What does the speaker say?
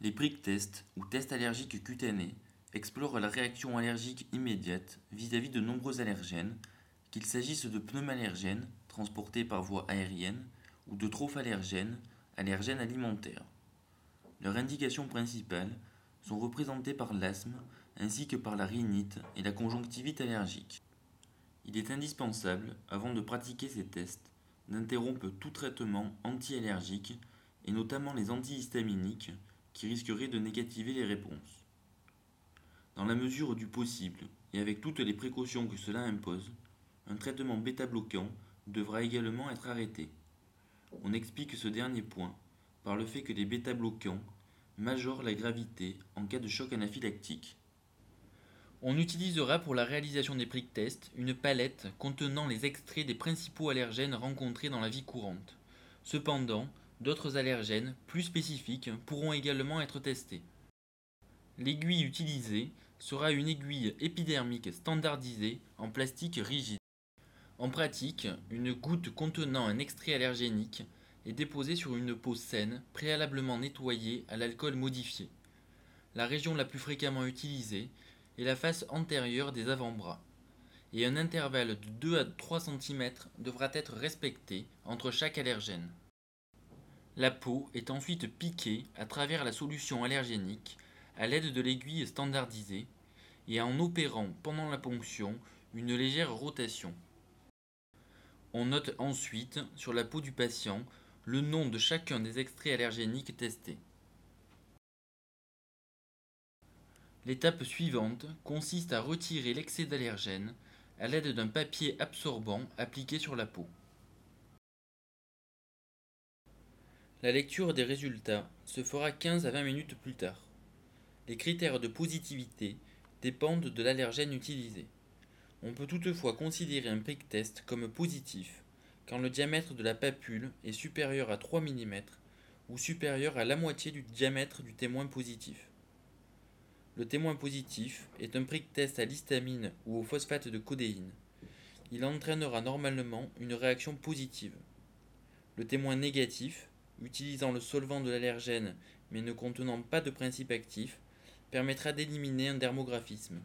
Les prick tests ou tests allergiques cutanés explorent la réaction allergique immédiate vis-à-vis de nombreux allergènes, qu'il s'agisse de pneumallergènes transportés par voie aérienne ou de trophallergènes, allergènes alimentaires. Leurs indications principales sont représentées par l'asthme ainsi que par la rhinite et la conjonctivite allergique. Il est indispensable, avant de pratiquer ces tests, d'interrompre tout traitement anti-allergique et notamment les antihistaminiques qui risqueraient de négativer les réponses. Dans la mesure du possible et avec toutes les précautions que cela impose, un traitement bêta-bloquant devra également être arrêté. On explique ce dernier point par le fait que les bêta-bloquants majorent la gravité en cas de choc anaphylactique. On utilisera pour la réalisation des prick tests une palette contenant les extraits des principaux allergènes rencontrés dans la vie courante. Cependant, d'autres allergènes plus spécifiques pourront également être testés. L'aiguille utilisée sera une aiguille épidermique standardisée en plastique rigide. En pratique, une goutte contenant un extrait allergénique est déposée sur une peau saine préalablement nettoyée à l'alcool modifié. La région la plus fréquemment utilisée et la face antérieure des avant-bras, et un intervalle de 2 à 3 cm devra être respecté entre chaque allergène. La peau est ensuite piquée à travers la solution allergénique à l'aide de l'aiguille standardisée et en opérant pendant la ponction une légère rotation. On note ensuite sur la peau du patient le nom de chacun des extraits allergéniques testés. L'étape suivante consiste à retirer l'excès d'allergène à l'aide d'un papier absorbant appliqué sur la peau. La lecture des résultats se fera 15 à 20 minutes plus tard. Les critères de positivité dépendent de l'allergène utilisé. On peut toutefois considérer un prick test comme positif quand le diamètre de la papule est supérieur à 3 mm ou supérieur à la moitié du diamètre du témoin positif. Le témoin positif est un prick test à l'histamine ou au phosphate de codéine. Il entraînera normalement une réaction positive. Le témoin négatif, utilisant le solvant de l'allergène mais ne contenant pas de principe actif, permettra d'éliminer un dermographisme.